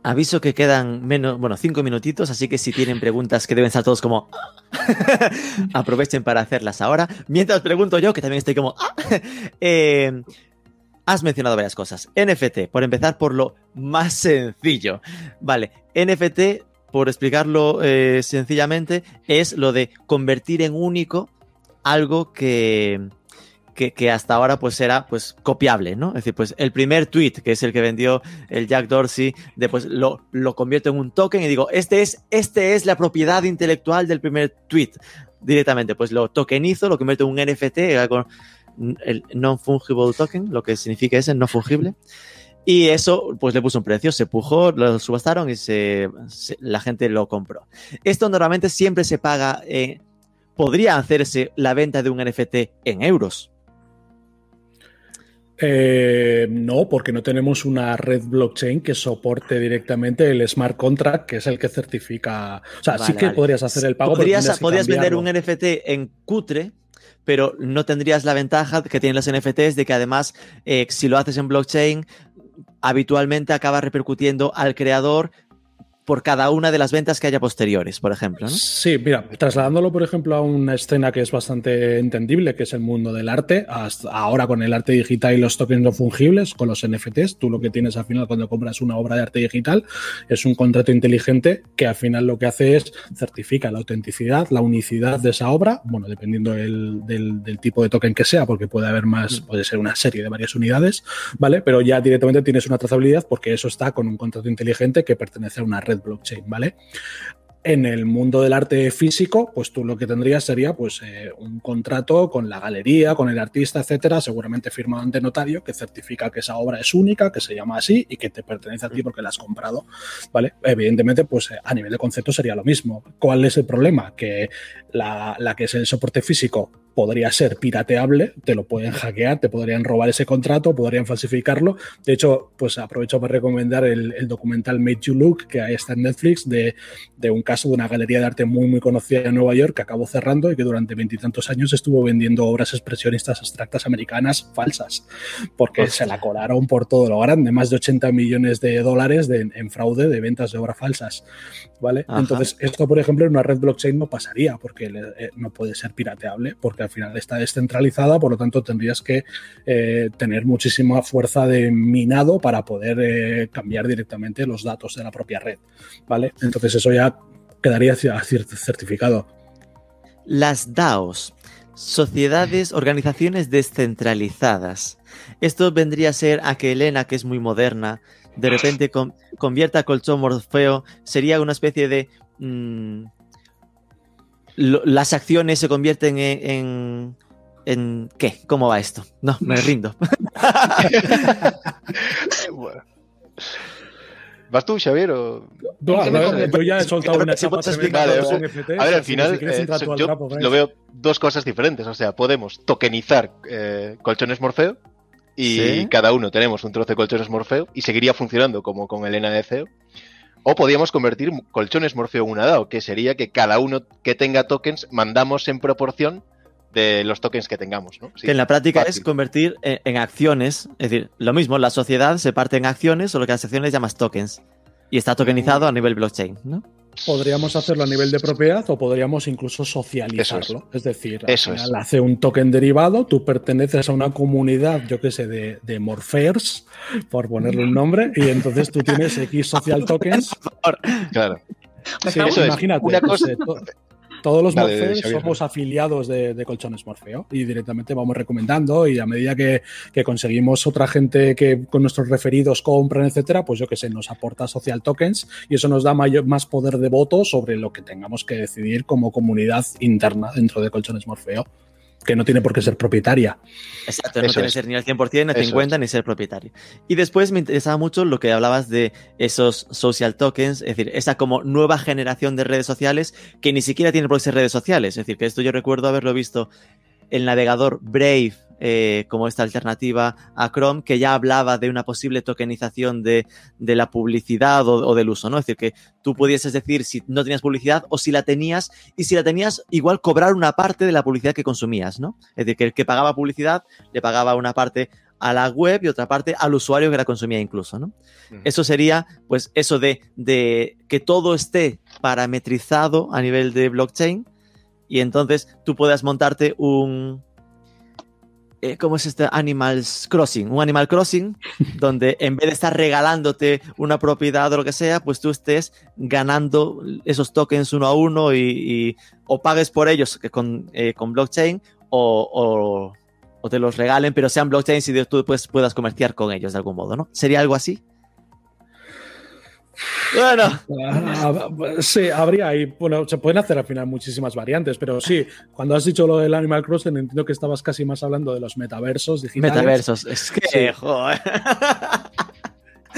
Aviso que quedan menos, bueno, cinco minutitos, así que si tienen preguntas que deben estar todos como aprovechen para hacerlas ahora. Mientras pregunto yo, que también estoy como eh, has mencionado varias cosas. NFT, por empezar por lo más sencillo. Vale, NFT, por explicarlo eh, sencillamente, es lo de convertir en único algo que, que, hasta ahora pues era pues copiable, ¿no? Es decir, pues el primer tweet, que es el que vendió el Jack Dorsey, después lo, lo convierto en un token y digo, este es, este es la propiedad intelectual del primer tweet directamente, pues lo tokenizo, lo convierto en un NFT, el non-fungible token, lo que significa ese, no fungible. Y eso, pues le puso un precio, se pujó, lo subastaron y se, la gente lo compró. Esto normalmente siempre se paga, podría hacerse la venta de un NFT en euros. Eh, no, porque no tenemos una red blockchain que soporte directamente el smart contract, que es el que certifica. O sea, vale, sí que vale. podrías hacer el pago. Podrías, podrías vender un NFT en cutre, pero no tendrías la ventaja que tienen los NFTs de que además, eh, si lo haces en blockchain, habitualmente acaba repercutiendo al creador por cada una de las ventas que haya posteriores, por ejemplo. ¿no? Sí, mira, trasladándolo, por ejemplo, a una escena que es bastante entendible, que es el mundo del arte, hasta ahora con el arte digital y los tokens no fungibles, con los NFTs, tú lo que tienes al final cuando compras una obra de arte digital es un contrato inteligente que al final lo que hace es certifica la autenticidad, la unicidad de esa obra, bueno, dependiendo del, del, del tipo de token que sea, porque puede haber más, puede ser una serie de varias unidades, ¿vale? Pero ya directamente tienes una trazabilidad porque eso está con un contrato inteligente que pertenece a una red blockchain, ¿vale? En el mundo del arte físico, pues tú lo que tendrías sería pues eh, un contrato con la galería, con el artista, etcétera, seguramente firmado ante notario que certifica que esa obra es única, que se llama así y que te pertenece a ti porque la has comprado, ¿vale? Evidentemente, pues a nivel de concepto sería lo mismo. ¿Cuál es el problema? Que la, la que es el soporte físico podría ser pirateable, te lo pueden hackear, te podrían robar ese contrato, podrían falsificarlo. De hecho, pues aprovecho para recomendar el, el documental Made You Look, que ahí está en Netflix, de, de, un caso de una galería de arte muy, muy conocida en Nueva York que acabó cerrando y que durante veintitantos años estuvo vendiendo obras expresionistas abstractas americanas falsas, porque Hostia. se la colaron por todo lo grande, más de 80 millones de dólares de, en fraude de ventas de obras falsas. ¿Vale? Ajá. Entonces, esto, por ejemplo, en una red blockchain no pasaría, porque le, eh, no puede ser pirateable, porque al final está descentralizada, por lo tanto tendrías que eh, tener muchísima fuerza de minado para poder eh, cambiar directamente los datos de la propia red, ¿vale? Entonces eso ya quedaría certificado. Las DAOs, sociedades, organizaciones descentralizadas. Esto vendría a ser a que Elena, que es muy moderna, de repente con, convierta a Colchón Morfeo, sería una especie de... Mmm, lo, las acciones se convierten en, en, en, ¿Qué? ¿Cómo va esto? No, me rindo. bueno. ¿Vas tú, Xavier? O... No, no, yo ya he soltado una chapa vale, o sea, A ver, al final, si eh, yo trapo, lo veo dos cosas diferentes. O sea, podemos tokenizar eh, colchones Morfeo y ¿Sí? cada uno tenemos un trozo de colchones Morfeo y seguiría funcionando como con el NDCO. O podríamos convertir colchones Morfeo en una DAO, que sería que cada uno que tenga tokens mandamos en proporción de los tokens que tengamos. ¿no? Sí, que en la práctica fácil. es convertir en, en, acciones, es decir, lo mismo, la sociedad se parte en acciones, solo que las acciones llamas tokens. Y está tokenizado a nivel blockchain, ¿no? Podríamos hacerlo a nivel de propiedad o podríamos incluso socializarlo. Es. es. decir, Eso al final es. hace un token derivado, tú perteneces a una comunidad, yo qué sé, de, de Morfers, por ponerle un nombre, y entonces tú tienes X social tokens. claro. Sí, eso imagínate. Una cosa, Todos los Morfeos somos afiliados de, Colchones Morfeo y directamente vamos recomendando y a medida que, conseguimos otra gente que con nuestros referidos compran, etcétera, pues yo que sé, nos aporta social tokens y eso nos da mayor, más poder de voto sobre lo que tengamos que decidir como comunidad interna dentro de Colchones Morfeo que no tiene por qué ser propietaria. Exacto, no tiene que ser ni al 100%, ni al 50%, ni ser propietario. Y después me interesaba mucho lo que hablabas de esos social tokens, es decir, esa como nueva generación de redes sociales que ni siquiera tiene por qué ser redes sociales. Es decir, que esto yo recuerdo haberlo visto el navegador Brave eh, como esta alternativa a Chrome, que ya hablaba de una posible tokenización de, la publicidad o, del uso, ¿no? Es decir, que tú pudieses decir si no tenías publicidad o si la tenías, y si la tenías, igual cobrar una parte de la publicidad que consumías, ¿no? Es decir, que el que pagaba publicidad le pagaba una parte a la web y otra parte al usuario que la consumía incluso, ¿no? Eso sería, pues, eso de, de que todo esté parametrizado a nivel de blockchain y entonces tú puedas montarte un, eh, ¿cómo es este? Animals Crossing, un Animal Crossing, donde en vez de estar regalándote una propiedad o lo que sea, pues tú estés ganando esos tokens uno a uno y, o pagues por ellos con, eh, con blockchain o, o, te los regalen, pero sean blockchain y tú pues, puedas comerciar con ellos de algún modo, ¿no? ¿Sería algo así? Bueno. Ah, sí, habría ahí. Bueno, se pueden hacer al final muchísimas variantes, pero sí, cuando has dicho lo del Animal Crossing, entiendo que estabas casi más hablando de los metaversos digitales. Metaversos, es que,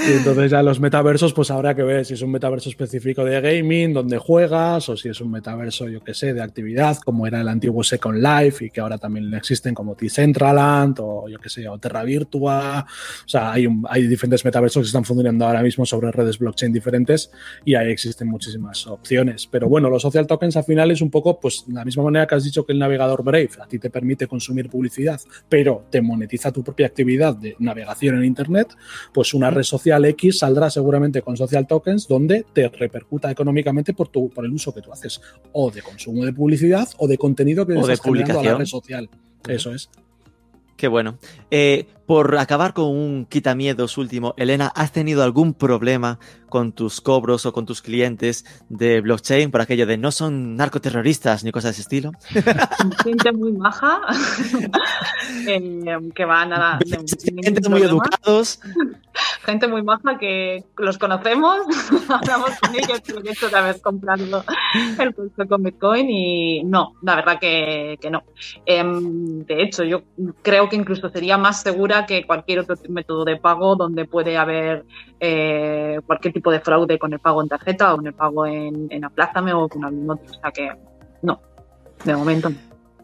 Y entonces ya los metaversos, pues habrá que ver si es un metaverso específico de gaming, donde juegas, o si es un metaverso, yo que sé, de actividad, como era el antiguo Second Life y que ahora también existen como T-Centraland o yo que sé, o Terra Virtua. O sea, hay, hay diferentes metaversos que están funcionando ahora mismo sobre redes blockchain diferentes y ahí existen muchísimas opciones. Pero bueno, los social tokens al final es un poco, pues, de la misma manera que has dicho que el navegador Brave a ti te permite consumir publicidad, pero te monetiza tu propia actividad de navegación en Internet, pues una red social X saldrá seguramente con social tokens donde te repercuta económicamente por, tu, por el uso que tú haces, o de consumo de publicidad o de contenido que o estás de a la red social. Eso es. Qué bueno. Eh, por acabar con un quitamiedos último, Elena, ¿has tenido algún problema con tus cobros o con tus clientes de blockchain por aquello de no son narcoterroristas ni cosas de ese estilo? Gente muy maja, eh, que va nada. Gente muy educados. Gente muy maja que los conocemos, hablamos con ellos y hecho de haber comprado el puesto con Bitcoin y no, la verdad que, que no. Em, de hecho, yo creo que incluso sería más segura que cualquier otro método de pago donde puede haber eh, cualquier tipo de fraude con el pago en tarjeta o con el pago en, en Aplázame o con algún otro. O sea que no, de momento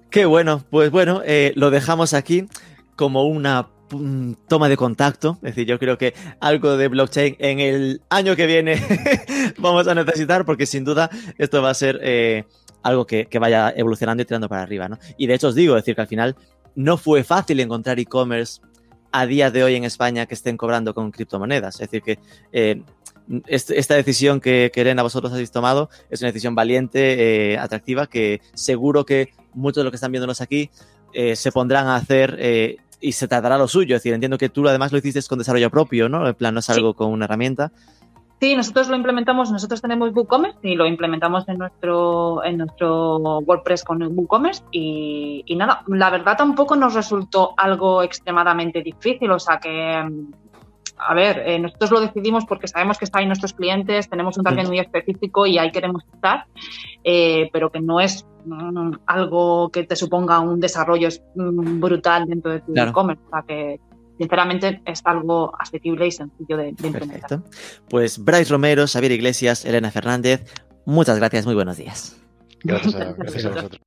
Qué bueno, pues bueno, eh, lo dejamos aquí como una toma de contacto. Es decir, yo creo que algo de blockchain en el año que viene vamos a necesitar porque sin duda esto va a ser eh, algo que, vaya evolucionando y tirando para arriba. ¿no? Y de hecho os digo, decir, que al final no fue fácil encontrar e-commerce a día de hoy en España que estén cobrando con criptomonedas. Es decir, que eh, esta decisión que, que, Elena vosotros habéis tomado es una decisión valiente, eh, atractiva, que seguro que muchos de los que están viéndonos aquí eh, se pondrán a hacer y se tratará lo suyo. Es decir, entiendo que tú además lo hiciste con desarrollo propio, ¿no? En plan, no es algo con una herramienta. Sí, nosotros lo implementamos, nosotros tenemos WooCommerce y lo implementamos en nuestro, en nuestro WordPress con WooCommerce y, y nada, la verdad tampoco nos resultó algo extremadamente difícil, o sea que a ver, eh, nosotros lo decidimos porque sabemos que están ahí nuestros clientes, tenemos un target muy específico y ahí queremos estar, eh, pero que no es algo que te suponga un desarrollo mm, brutal dentro de tu e-commerce. O sea, que sinceramente es algo asequible y sencillo de, implementar. Perfecto. Pues Bryce Romero, Xavier Iglesias, Elena Fernández, muchas gracias, muy buenos días. Gracias a, gracias a vosotros.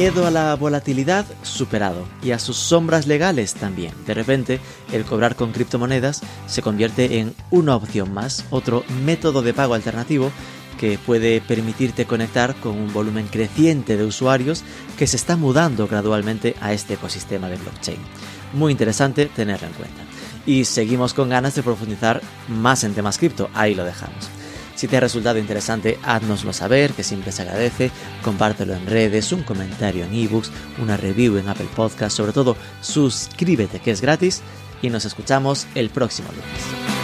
Miedo a la volatilidad superado y a sus sombras legales también. De repente, el cobrar con criptomonedas se convierte en una opción más, otro método de pago alternativo que puede permitirte conectar con un volumen creciente de usuarios que se está mudando gradualmente a este ecosistema de blockchain. Muy interesante tenerlo en cuenta. Y seguimos con ganas de profundizar más en temas cripto, ahí lo dejamos. Si te ha resultado interesante, háznoslo saber, que siempre se agradece. Compártelo en redes, un comentario en ebooks, una review en Apple Podcast, sobre todo suscríbete que es gratis y nos escuchamos el próximo lunes.